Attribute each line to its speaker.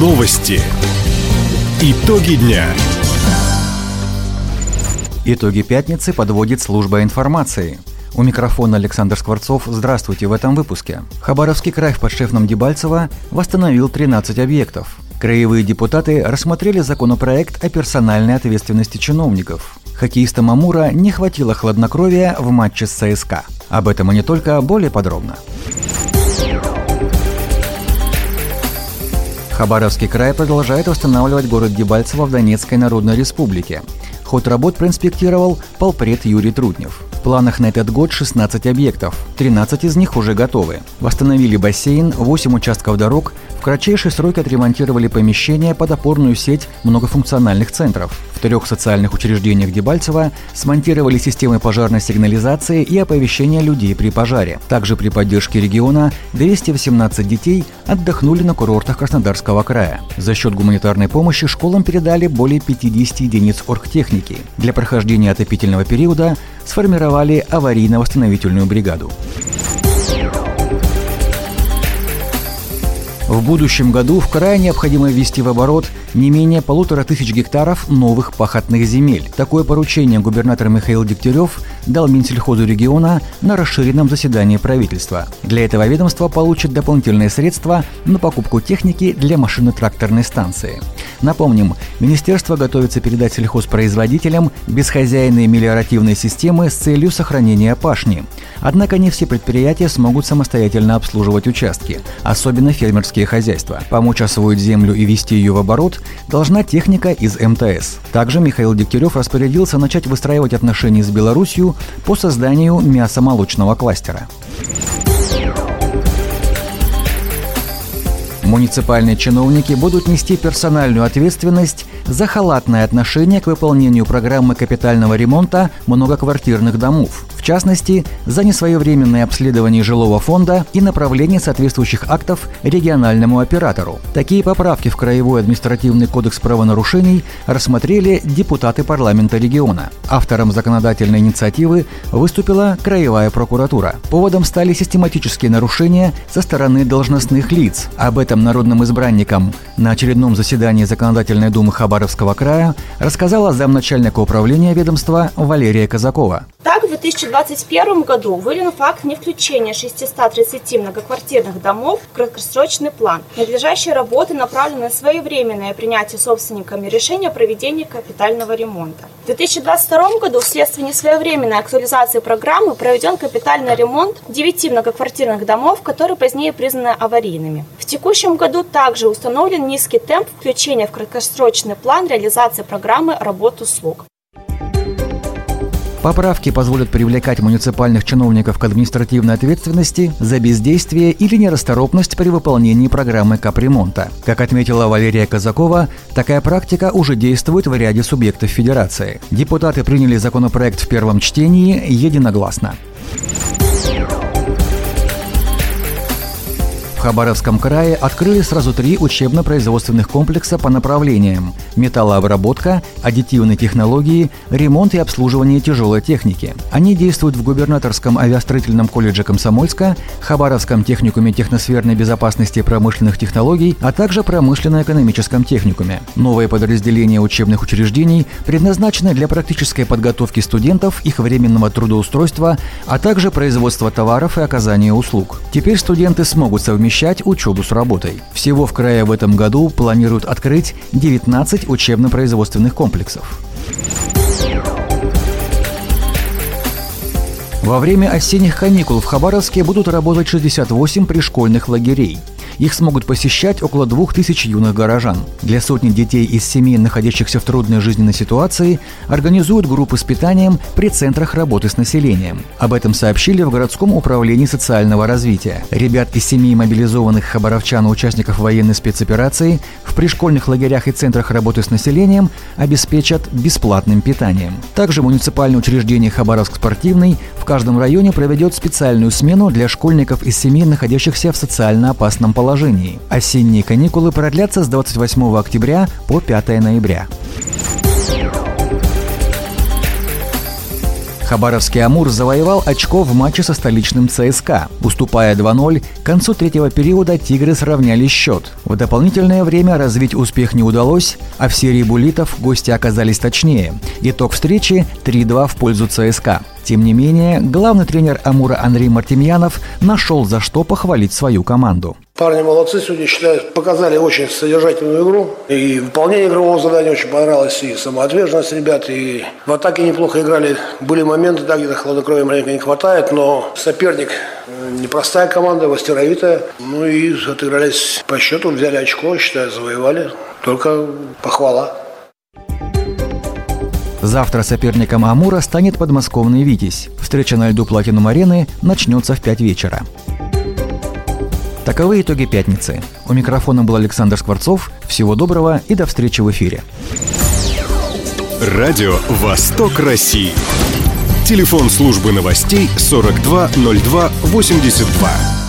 Speaker 1: Новости. Итоги дня.
Speaker 2: Итоги пятницы подводит служба информации. У микрофона Александр Скворцов. Здравствуйте в этом выпуске. Хабаровский край в подшефном Дебальцево восстановил 13 объектов. Краевые депутаты рассмотрели законопроект о персональной ответственности чиновников. Хоккеистам Амура не хватило хладнокровия в матче с ЦСКА. Об этом и не только, более подробно. Хабаровский край продолжает восстанавливать город Дебальцево в Донецкой Народной Республике. Ход работ проинспектировал полпред Юрий Труднев. В планах на этот год 16 объектов. 13 из них уже готовы. Восстановили бассейн, 8 участков дорог, в кратчайшие сроки отремонтировали помещения под опорную сеть многофункциональных центров. В трех социальных учреждениях Дебальцева смонтировали системы пожарной сигнализации и оповещения людей при пожаре. Также при поддержке региона 218 детей отдохнули на курортах Краснодарского края. За счет гуманитарной помощи школам передали более 50 единиц оргтехники. Для прохождения отопительного периода сформировали аварийно-восстановительную бригаду. В будущем году в крае необходимо ввести в оборот не менее полутора тысяч гектаров новых пахотных земель. Такое поручение губернатор Михаил Дегтярев дал Минсельхозу региона на расширенном заседании правительства. Для этого ведомство получит дополнительные средства на покупку техники для машино-тракторной станции. Напомним, министерство готовится передать сельхозпроизводителям бесхозяйные мелиоративные системы с целью сохранения пашни. Однако не все предприятия смогут самостоятельно обслуживать участки, особенно фермерские хозяйства. Помочь освоить землю и вести ее в оборот должна техника из МТС. Также Михаил Дегтярев распорядился начать выстраивать отношения с Беларусью по созданию мясомолочного кластера. Муниципальные чиновники будут нести персональную ответственность за халатное отношение к выполнению программы капитального ремонта многоквартирных домов. В частности, за несвоевременное обследование жилого фонда и направление соответствующих актов региональному оператору. Такие поправки в Краевой административный кодекс правонарушений рассмотрели депутаты парламента региона. Автором законодательной инициативы выступила Краевая прокуратура. Поводом стали систематические нарушения со стороны должностных лиц. Об этом народным избранникам на очередном заседании Законодательной думы Хабаровского края рассказала замначальника управления ведомства Валерия Казакова.
Speaker 3: Так, 2021 году выявлен факт не включения 630 многоквартирных домов в краткосрочный план. Надлежащие работы направлены на своевременное принятие собственниками решения о проведении капитального ремонта. В 2022 году вследствие несвоевременной актуализации программы проведен капитальный ремонт 9 многоквартирных домов, которые позднее признаны аварийными. В текущем году также установлен низкий темп включения в краткосрочный план реализации программы работ услуг.
Speaker 2: Поправки позволят привлекать муниципальных чиновников к административной ответственности за бездействие или нерасторопность при выполнении программы капремонта. Как отметила Валерия Казакова, такая практика уже действует в ряде субъектов Федерации. Депутаты приняли законопроект в первом чтении единогласно. В Хабаровском крае открыли сразу три учебно-производственных комплекса по направлениям – металлообработка, аддитивные технологии, ремонт и обслуживание тяжелой техники. Они действуют в губернаторском авиастроительном колледже Комсомольска, Хабаровском техникуме техносферной безопасности промышленных технологий, а также промышленно-экономическом техникуме. Новые подразделения учебных учреждений предназначены для практической подготовки студентов, их временного трудоустройства, а также производства товаров и оказания услуг. Теперь студенты смогут совмещать совмещать учебу с работой. Всего в крае в этом году планируют открыть 19 учебно-производственных комплексов. Во время осенних каникул в Хабаровске будут работать 68 пришкольных лагерей. Их смогут посещать около двух тысяч юных горожан. Для сотни детей из семей, находящихся в трудной жизненной ситуации, организуют группы с питанием при центрах работы с населением. Об этом сообщили в городском управлении социального развития. Ребят из семей мобилизованных хабаровчан участников военной спецоперации в пришкольных лагерях и центрах работы с населением обеспечат бесплатным питанием. Также муниципальное учреждение Хабаровск спортивный в каждом районе проведет специальную смену для школьников из семей, находящихся в социально опасном положении положении. Осенние каникулы продлятся с 28 октября по 5 ноября. Хабаровский «Амур» завоевал очко в матче со столичным ЦСКА. Уступая 2-0, к концу третьего периода «Тигры» сравняли счет. В дополнительное время развить успех не удалось, а в серии буллитов гости оказались точнее. Итог встречи 3-2 в пользу ЦСКА. Тем не менее, главный тренер «Амура» Андрей Мартемьянов нашел за что похвалить свою команду.
Speaker 4: Парни молодцы сегодня, считаю, показали очень содержательную игру. И выполнение игрового задания очень понравилось, и самоотверженность ребят, и в атаке неплохо играли. Были моменты, да, где-то хладнокровия маленько не хватает, но соперник э, непростая команда, мастеровитая. Ну и отыгрались по счету, взяли очко, считаю, завоевали. Только похвала.
Speaker 2: Завтра соперником Амура станет подмосковный «Витязь». Встреча на льду Платинум-арены начнется в 5 вечера. Таковы итоги пятницы. У микрофона был Александр Скворцов. Всего доброго и до встречи в эфире.
Speaker 1: Радио «Восток России». Телефон службы новостей 420282.